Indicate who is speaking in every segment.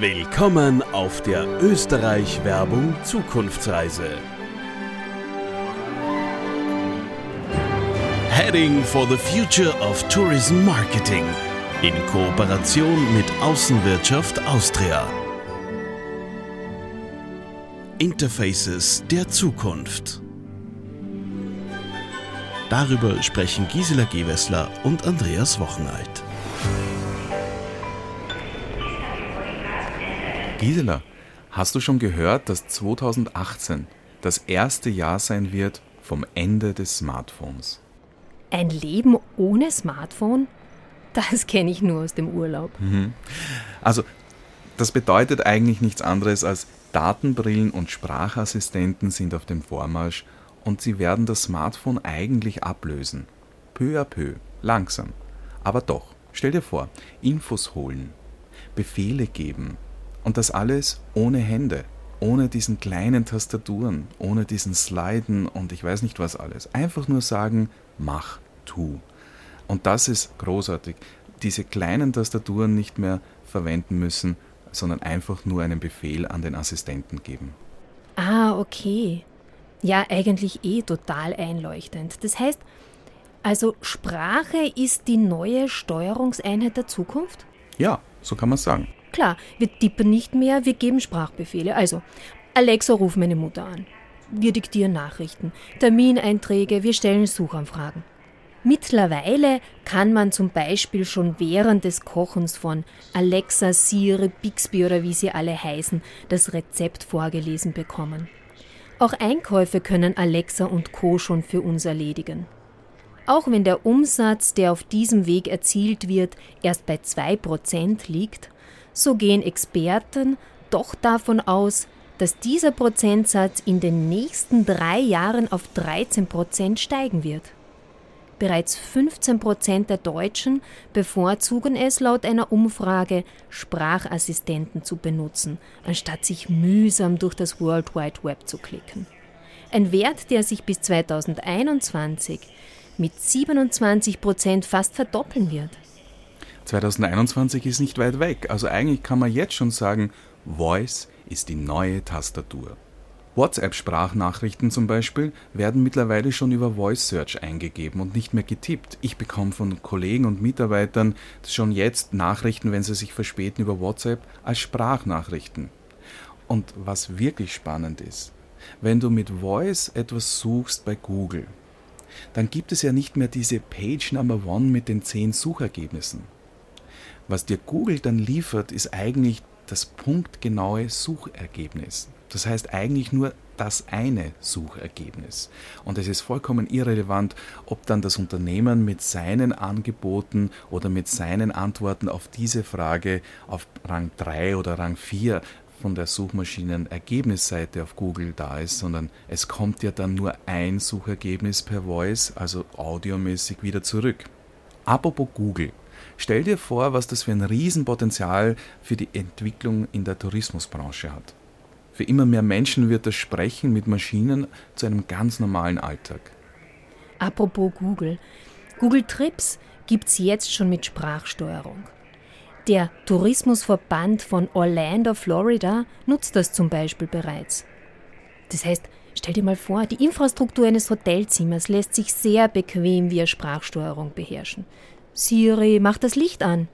Speaker 1: Willkommen auf der Österreich Werbung Zukunftsreise. Heading for the Future of Tourism Marketing in Kooperation mit Außenwirtschaft Austria. Interfaces der Zukunft. Darüber sprechen Gisela Gewessler und Andreas Wochenalt.
Speaker 2: Gisela, hast du schon gehört, dass 2018 das erste Jahr sein wird vom Ende des Smartphones?
Speaker 3: Ein Leben ohne Smartphone? Das kenne ich nur aus dem Urlaub.
Speaker 2: Mhm. Also, das bedeutet eigentlich nichts anderes als Datenbrillen und Sprachassistenten sind auf dem Vormarsch und sie werden das Smartphone eigentlich ablösen. Peu à peu, langsam. Aber doch, stell dir vor, Infos holen, Befehle geben, und das alles ohne Hände, ohne diesen kleinen Tastaturen, ohne diesen Sliden und ich weiß nicht was alles. Einfach nur sagen, mach, tu. Und das ist großartig. Diese kleinen Tastaturen nicht mehr verwenden müssen, sondern einfach nur einen Befehl an den Assistenten geben.
Speaker 3: Ah, okay. Ja, eigentlich eh total einleuchtend. Das heißt, also Sprache ist die neue Steuerungseinheit der Zukunft?
Speaker 2: Ja, so kann man sagen.
Speaker 3: Klar, wir tippen nicht mehr, wir geben Sprachbefehle. Also, Alexa, ruf meine Mutter an. Wir diktieren Nachrichten, Termineinträge, wir stellen Suchanfragen. Mittlerweile kann man zum Beispiel schon während des Kochens von Alexa, Siri, Bixby oder wie sie alle heißen, das Rezept vorgelesen bekommen. Auch Einkäufe können Alexa und Co schon für uns erledigen. Auch wenn der Umsatz, der auf diesem Weg erzielt wird, erst bei 2% liegt, so gehen Experten doch davon aus, dass dieser Prozentsatz in den nächsten drei Jahren auf 13 Prozent steigen wird. Bereits 15 Prozent der Deutschen bevorzugen es laut einer Umfrage, Sprachassistenten zu benutzen, anstatt sich mühsam durch das World Wide Web zu klicken. Ein Wert, der sich bis 2021 mit 27 Prozent fast verdoppeln wird.
Speaker 2: 2021 ist nicht weit weg. Also eigentlich kann man jetzt schon sagen, Voice ist die neue Tastatur. WhatsApp-Sprachnachrichten zum Beispiel werden mittlerweile schon über Voice Search eingegeben und nicht mehr getippt. Ich bekomme von Kollegen und Mitarbeitern schon jetzt Nachrichten, wenn sie sich verspäten über WhatsApp, als Sprachnachrichten. Und was wirklich spannend ist, wenn du mit Voice etwas suchst bei Google, dann gibt es ja nicht mehr diese Page Number One mit den zehn Suchergebnissen. Was dir Google dann liefert, ist eigentlich das punktgenaue Suchergebnis. Das heißt eigentlich nur das eine Suchergebnis. Und es ist vollkommen irrelevant, ob dann das Unternehmen mit seinen Angeboten oder mit seinen Antworten auf diese Frage auf Rang 3 oder Rang 4 von der Suchmaschinenergebnisseite auf Google da ist, sondern es kommt ja dann nur ein Suchergebnis per Voice, also audiomäßig wieder zurück. Apropos Google. Stell dir vor, was das für ein Riesenpotenzial für die Entwicklung in der Tourismusbranche hat. Für immer mehr Menschen wird das Sprechen mit Maschinen zu einem ganz normalen Alltag.
Speaker 3: Apropos Google. Google Trips gibt es jetzt schon mit Sprachsteuerung. Der Tourismusverband von Orlando, Florida, nutzt das zum Beispiel bereits. Das heißt, stell dir mal vor, die Infrastruktur eines Hotelzimmers lässt sich sehr bequem via Sprachsteuerung beherrschen. Siri, mach das Licht an.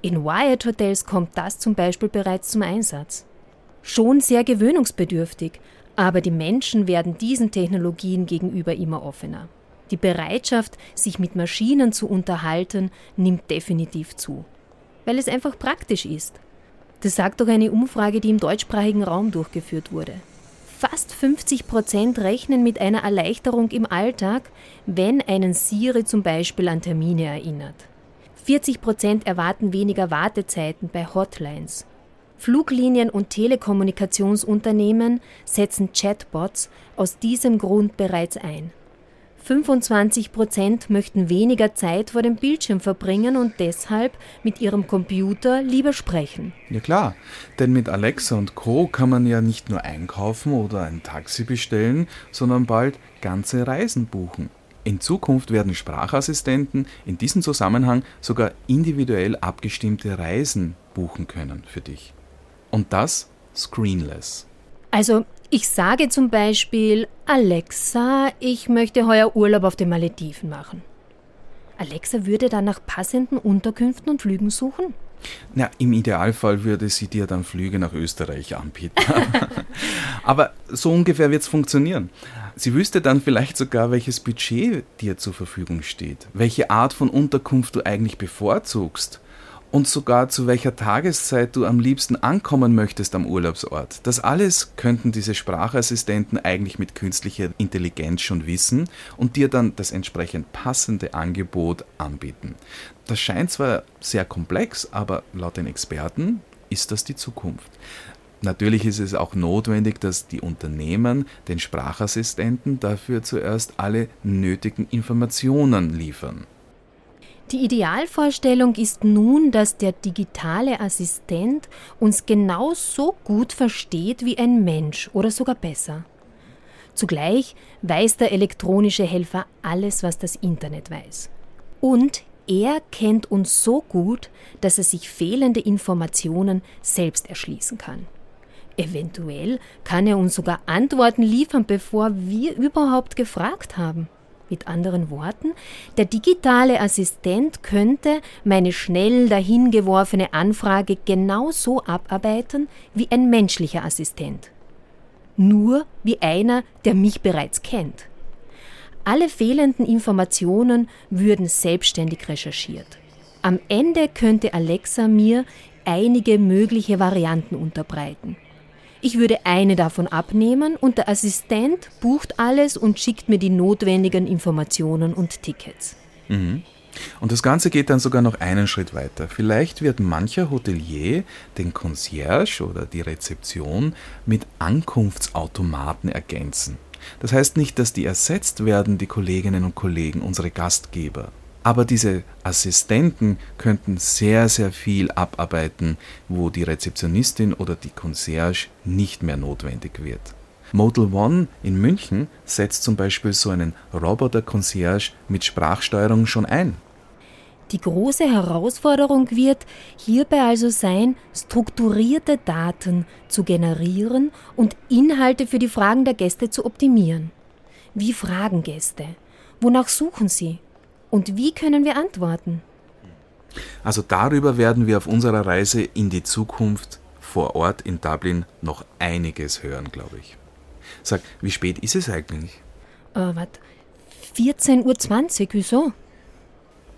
Speaker 3: In Wyatt Hotels kommt das zum Beispiel bereits zum Einsatz. Schon sehr gewöhnungsbedürftig, aber die Menschen werden diesen Technologien gegenüber immer offener. Die Bereitschaft, sich mit Maschinen zu unterhalten, nimmt definitiv zu, weil es einfach praktisch ist. Das sagt doch eine Umfrage, die im deutschsprachigen Raum durchgeführt wurde. Fast 50 Prozent rechnen mit einer Erleichterung im Alltag, wenn einen Siri zum Beispiel an Termine erinnert. 40 Prozent erwarten weniger Wartezeiten bei Hotlines. Fluglinien und Telekommunikationsunternehmen setzen Chatbots aus diesem Grund bereits ein. 25 Prozent möchten weniger Zeit vor dem Bildschirm verbringen und deshalb mit ihrem Computer lieber sprechen.
Speaker 2: Ja klar, denn mit Alexa und Co kann man ja nicht nur einkaufen oder ein Taxi bestellen, sondern bald ganze Reisen buchen. In Zukunft werden Sprachassistenten in diesem Zusammenhang sogar individuell abgestimmte Reisen buchen können für dich. Und das screenless.
Speaker 3: Also ich sage zum Beispiel, Alexa, ich möchte heuer Urlaub auf den Malediven machen. Alexa würde dann nach passenden Unterkünften und Flügen suchen?
Speaker 2: Na, im Idealfall würde sie dir dann Flüge nach Österreich anbieten. Aber so ungefähr wird es funktionieren. Sie wüsste dann vielleicht sogar, welches Budget dir zur Verfügung steht, welche Art von Unterkunft du eigentlich bevorzugst und sogar zu welcher Tageszeit du am liebsten ankommen möchtest am Urlaubsort. Das alles könnten diese Sprachassistenten eigentlich mit künstlicher Intelligenz schon wissen und dir dann das entsprechend passende Angebot anbieten. Das scheint zwar sehr komplex, aber laut den Experten ist das die Zukunft. Natürlich ist es auch notwendig, dass die Unternehmen den Sprachassistenten dafür zuerst alle nötigen Informationen liefern.
Speaker 3: Die Idealvorstellung ist nun, dass der digitale Assistent uns genauso gut versteht wie ein Mensch oder sogar besser. Zugleich weiß der elektronische Helfer alles, was das Internet weiß. Und er kennt uns so gut, dass er sich fehlende Informationen selbst erschließen kann. Eventuell kann er uns sogar Antworten liefern, bevor wir überhaupt gefragt haben. Mit anderen Worten, der digitale Assistent könnte meine schnell dahingeworfene Anfrage genauso abarbeiten wie ein menschlicher Assistent. Nur wie einer, der mich bereits kennt. Alle fehlenden Informationen würden selbstständig recherchiert. Am Ende könnte Alexa mir einige mögliche Varianten unterbreiten. Ich würde eine davon abnehmen und der Assistent bucht alles und schickt mir die notwendigen Informationen und Tickets.
Speaker 2: Mhm. Und das Ganze geht dann sogar noch einen Schritt weiter. Vielleicht wird mancher Hotelier den Concierge oder die Rezeption mit Ankunftsautomaten ergänzen. Das heißt nicht, dass die ersetzt werden, die Kolleginnen und Kollegen, unsere Gastgeber. Aber diese Assistenten könnten sehr, sehr viel abarbeiten, wo die Rezeptionistin oder die Concierge nicht mehr notwendig wird. Model One in München setzt zum Beispiel so einen Roboter-Concierge mit Sprachsteuerung schon ein.
Speaker 3: Die große Herausforderung wird hierbei also sein, strukturierte Daten zu generieren und Inhalte für die Fragen der Gäste zu optimieren. Wie fragen Gäste? Wonach suchen sie? Und wie können wir antworten?
Speaker 2: Also darüber werden wir auf unserer Reise in die Zukunft vor Ort in Dublin noch einiges hören, glaube ich. Sag, wie spät ist es eigentlich?
Speaker 3: Äh, was? 14.20 Uhr, wieso?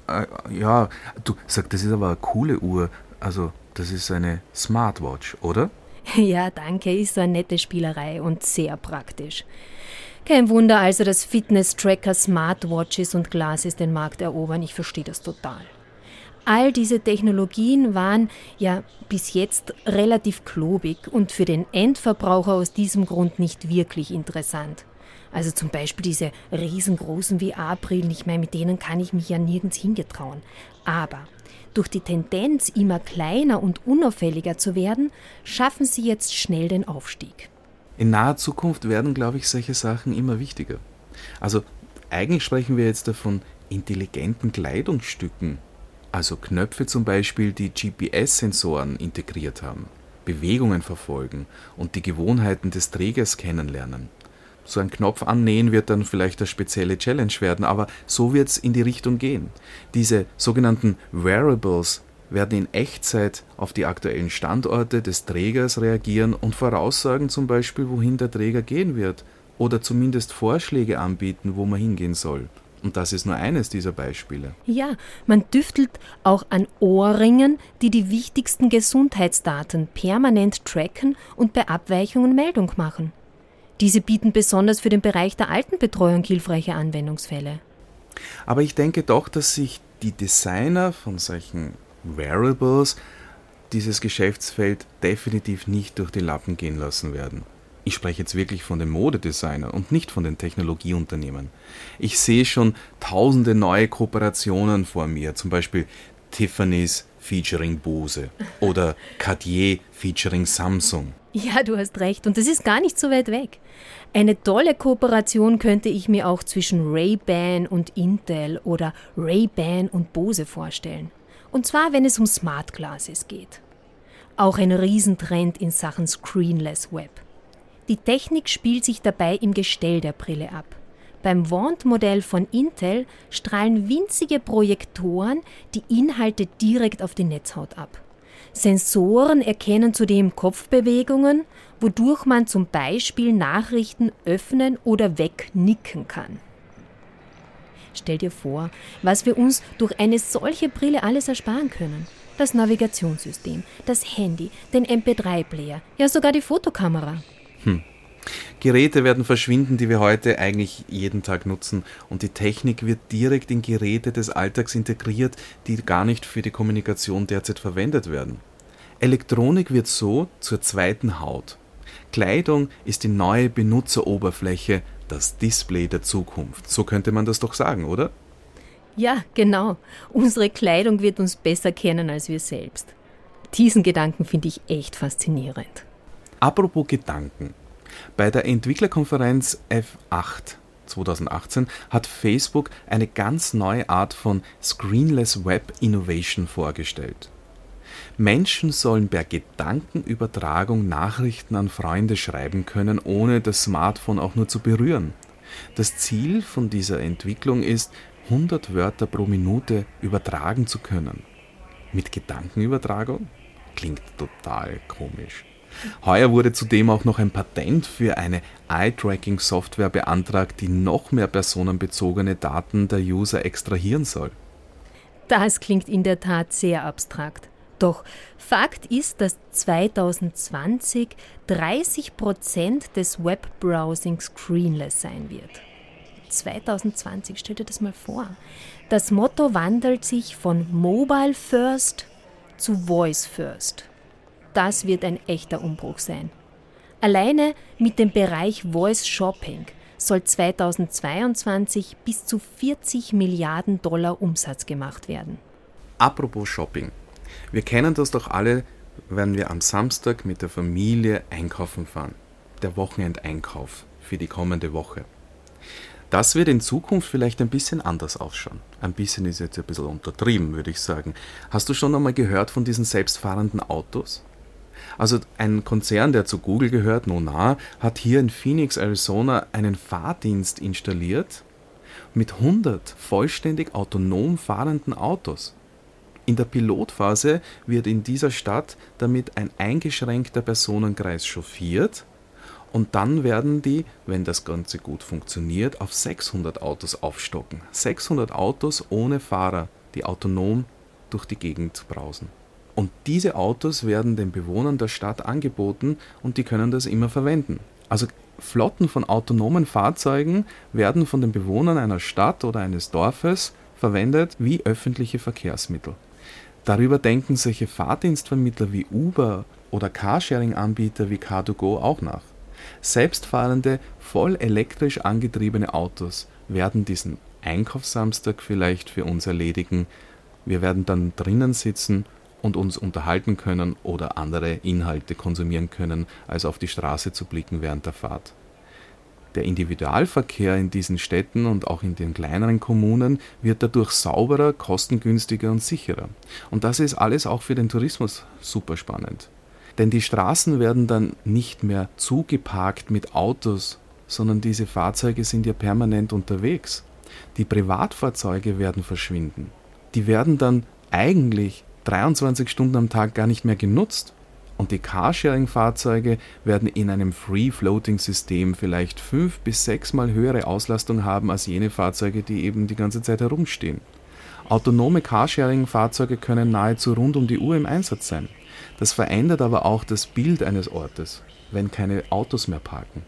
Speaker 2: Äh, ja, du, sag, das ist aber eine coole Uhr. Also, das ist eine Smartwatch, oder?
Speaker 3: Ja, danke, ist so eine nette Spielerei und sehr praktisch. Kein Wunder also, dass Fitness-Tracker, Smartwatches und Glasses den Markt erobern. Ich verstehe das total. All diese Technologien waren ja bis jetzt relativ klobig und für den Endverbraucher aus diesem Grund nicht wirklich interessant. Also zum Beispiel diese riesengroßen VR-Brillen, ich meine, mit denen kann ich mich ja nirgends hingetrauen. Aber durch die Tendenz, immer kleiner und unauffälliger zu werden, schaffen sie jetzt schnell den Aufstieg.
Speaker 2: In naher Zukunft werden, glaube ich, solche Sachen immer wichtiger. Also eigentlich sprechen wir jetzt davon intelligenten Kleidungsstücken, also Knöpfe zum Beispiel, die GPS-Sensoren integriert haben, Bewegungen verfolgen und die Gewohnheiten des Trägers kennenlernen. So ein Knopf annähen wird dann vielleicht eine spezielle Challenge werden, aber so wird es in die Richtung gehen. Diese sogenannten Wearables werden in Echtzeit auf die aktuellen Standorte des Trägers reagieren und voraussagen zum Beispiel, wohin der Träger gehen wird oder zumindest Vorschläge anbieten, wo man hingehen soll. Und das ist nur eines dieser Beispiele.
Speaker 3: Ja, man düftelt auch an Ohrringen, die die wichtigsten Gesundheitsdaten permanent tracken und bei Abweichungen Meldung machen. Diese bieten besonders für den Bereich der Altenbetreuung hilfreiche Anwendungsfälle.
Speaker 2: Aber ich denke doch, dass sich die Designer von solchen Wearables dieses Geschäftsfeld definitiv nicht durch die Lappen gehen lassen werden. Ich spreche jetzt wirklich von den Modedesignern und nicht von den Technologieunternehmen. Ich sehe schon tausende neue Kooperationen vor mir, zum Beispiel Tiffany's, featuring Bose oder Cartier featuring Samsung.
Speaker 3: Ja, du hast recht und das ist gar nicht so weit weg. Eine tolle Kooperation könnte ich mir auch zwischen Ray-Ban und Intel oder Ray-Ban und Bose vorstellen. Und zwar, wenn es um Smart Glasses geht. Auch ein Riesentrend in Sachen Screenless Web. Die Technik spielt sich dabei im Gestell der Brille ab. Beim Wand-Modell von Intel strahlen winzige Projektoren die Inhalte direkt auf die Netzhaut ab. Sensoren erkennen zudem Kopfbewegungen, wodurch man zum Beispiel Nachrichten öffnen oder wegnicken kann. Stell dir vor, was wir uns durch eine solche Brille alles ersparen können. Das Navigationssystem, das Handy, den MP3-Player, ja sogar die Fotokamera.
Speaker 2: Hm. Geräte werden verschwinden, die wir heute eigentlich jeden Tag nutzen und die Technik wird direkt in Geräte des Alltags integriert, die gar nicht für die Kommunikation derzeit verwendet werden. Elektronik wird so zur zweiten Haut. Kleidung ist die neue Benutzeroberfläche, das Display der Zukunft. So könnte man das doch sagen, oder?
Speaker 3: Ja, genau. Unsere Kleidung wird uns besser kennen als wir selbst. Diesen Gedanken finde ich echt faszinierend.
Speaker 2: Apropos Gedanken. Bei der Entwicklerkonferenz F8 2018 hat Facebook eine ganz neue Art von Screenless Web Innovation vorgestellt. Menschen sollen per Gedankenübertragung Nachrichten an Freunde schreiben können, ohne das Smartphone auch nur zu berühren. Das Ziel von dieser Entwicklung ist, 100 Wörter pro Minute übertragen zu können. Mit Gedankenübertragung? Klingt total komisch. Heuer wurde zudem auch noch ein Patent für eine Eye-Tracking-Software beantragt, die noch mehr personenbezogene Daten der User extrahieren soll.
Speaker 3: Das klingt in der Tat sehr abstrakt. Doch Fakt ist, dass 2020 30 Prozent des Webbrowsing screenless sein wird. 2020, stell dir das mal vor. Das Motto wandelt sich von Mobile First zu Voice First. Das wird ein echter Umbruch sein. Alleine mit dem Bereich Voice Shopping soll 2022 bis zu 40 Milliarden Dollar Umsatz gemacht werden.
Speaker 2: Apropos Shopping. Wir kennen das doch alle, wenn wir am Samstag mit der Familie einkaufen fahren. Der Wochenendeinkauf für die kommende Woche. Das wird in Zukunft vielleicht ein bisschen anders ausschauen. Ein bisschen ist jetzt ein bisschen untertrieben, würde ich sagen. Hast du schon einmal gehört von diesen selbstfahrenden Autos? Also ein Konzern, der zu Google gehört, Nona, hat hier in Phoenix, Arizona einen Fahrdienst installiert mit 100 vollständig autonom fahrenden Autos. In der Pilotphase wird in dieser Stadt damit ein eingeschränkter Personenkreis chauffiert und dann werden die, wenn das Ganze gut funktioniert, auf 600 Autos aufstocken. 600 Autos ohne Fahrer, die autonom durch die Gegend brausen. Und diese Autos werden den Bewohnern der Stadt angeboten und die können das immer verwenden. Also Flotten von autonomen Fahrzeugen werden von den Bewohnern einer Stadt oder eines Dorfes verwendet wie öffentliche Verkehrsmittel. Darüber denken solche Fahrdienstvermittler wie Uber oder Carsharing-Anbieter wie Car2Go auch nach. Selbstfahrende, voll elektrisch angetriebene Autos werden diesen Einkaufssamstag vielleicht für uns erledigen. Wir werden dann drinnen sitzen und uns unterhalten können oder andere Inhalte konsumieren können, als auf die Straße zu blicken während der Fahrt. Der Individualverkehr in diesen Städten und auch in den kleineren Kommunen wird dadurch sauberer, kostengünstiger und sicherer. Und das ist alles auch für den Tourismus super spannend. Denn die Straßen werden dann nicht mehr zugeparkt mit Autos, sondern diese Fahrzeuge sind ja permanent unterwegs. Die Privatfahrzeuge werden verschwinden. Die werden dann eigentlich 23 Stunden am Tag gar nicht mehr genutzt. Und die Carsharing-Fahrzeuge werden in einem Free-Floating-System vielleicht fünf bis sechsmal höhere Auslastung haben als jene Fahrzeuge, die eben die ganze Zeit herumstehen. Autonome Carsharing-Fahrzeuge können nahezu rund um die Uhr im Einsatz sein. Das verändert aber auch das Bild eines Ortes, wenn keine Autos mehr parken.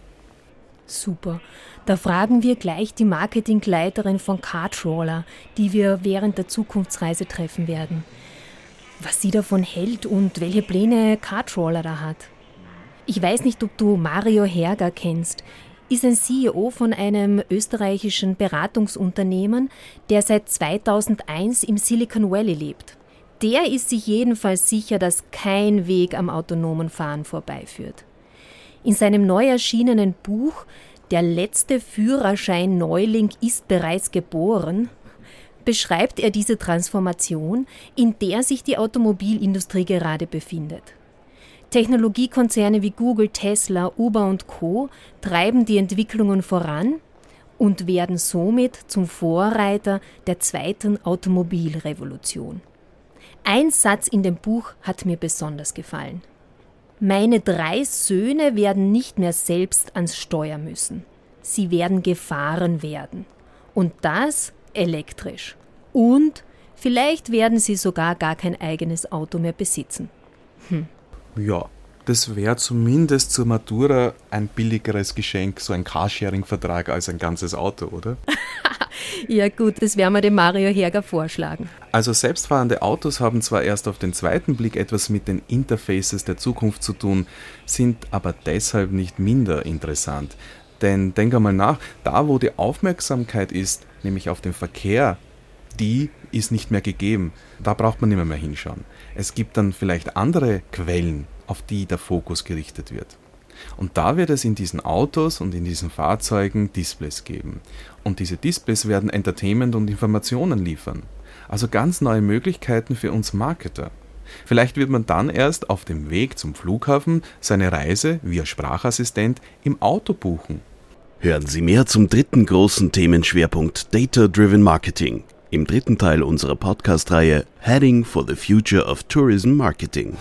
Speaker 3: Super. Da fragen wir gleich die Marketingleiterin von Cartrawler, die wir während der Zukunftsreise treffen werden was sie davon hält und welche Pläne Cartrawler da hat. Ich weiß nicht, ob du Mario Herger kennst. Ist ein CEO von einem österreichischen Beratungsunternehmen, der seit 2001 im Silicon Valley lebt. Der ist sich jedenfalls sicher, dass kein Weg am autonomen Fahren vorbeiführt. In seinem neu erschienenen Buch Der letzte Führerschein Neuling ist bereits geboren beschreibt er diese Transformation, in der sich die Automobilindustrie gerade befindet. Technologiekonzerne wie Google, Tesla, Uber und Co treiben die Entwicklungen voran und werden somit zum Vorreiter der zweiten Automobilrevolution. Ein Satz in dem Buch hat mir besonders gefallen. Meine drei Söhne werden nicht mehr selbst ans Steuer müssen. Sie werden gefahren werden. Und das elektrisch. Und vielleicht werden sie sogar gar kein eigenes Auto mehr besitzen.
Speaker 2: Hm. Ja, das wäre zumindest zur Matura ein billigeres Geschenk, so ein Carsharing-Vertrag als ein ganzes Auto, oder?
Speaker 3: ja gut, das werden wir dem Mario Herger vorschlagen.
Speaker 2: Also selbstfahrende Autos haben zwar erst auf den zweiten Blick etwas mit den Interfaces der Zukunft zu tun, sind aber deshalb nicht minder interessant. Denn denk einmal nach, da wo die Aufmerksamkeit ist, nämlich auf den Verkehr, die ist nicht mehr gegeben. Da braucht man nicht mehr, mehr hinschauen. Es gibt dann vielleicht andere Quellen, auf die der Fokus gerichtet wird. Und da wird es in diesen Autos und in diesen Fahrzeugen Displays geben. Und diese Displays werden Entertainment und Informationen liefern. Also ganz neue Möglichkeiten für uns Marketer. Vielleicht wird man dann erst auf dem Weg zum Flughafen seine Reise via Sprachassistent im Auto buchen.
Speaker 1: Hören Sie mehr zum dritten großen Themenschwerpunkt Data Driven Marketing im dritten Teil unserer Podcast-Reihe Heading for the Future of Tourism Marketing.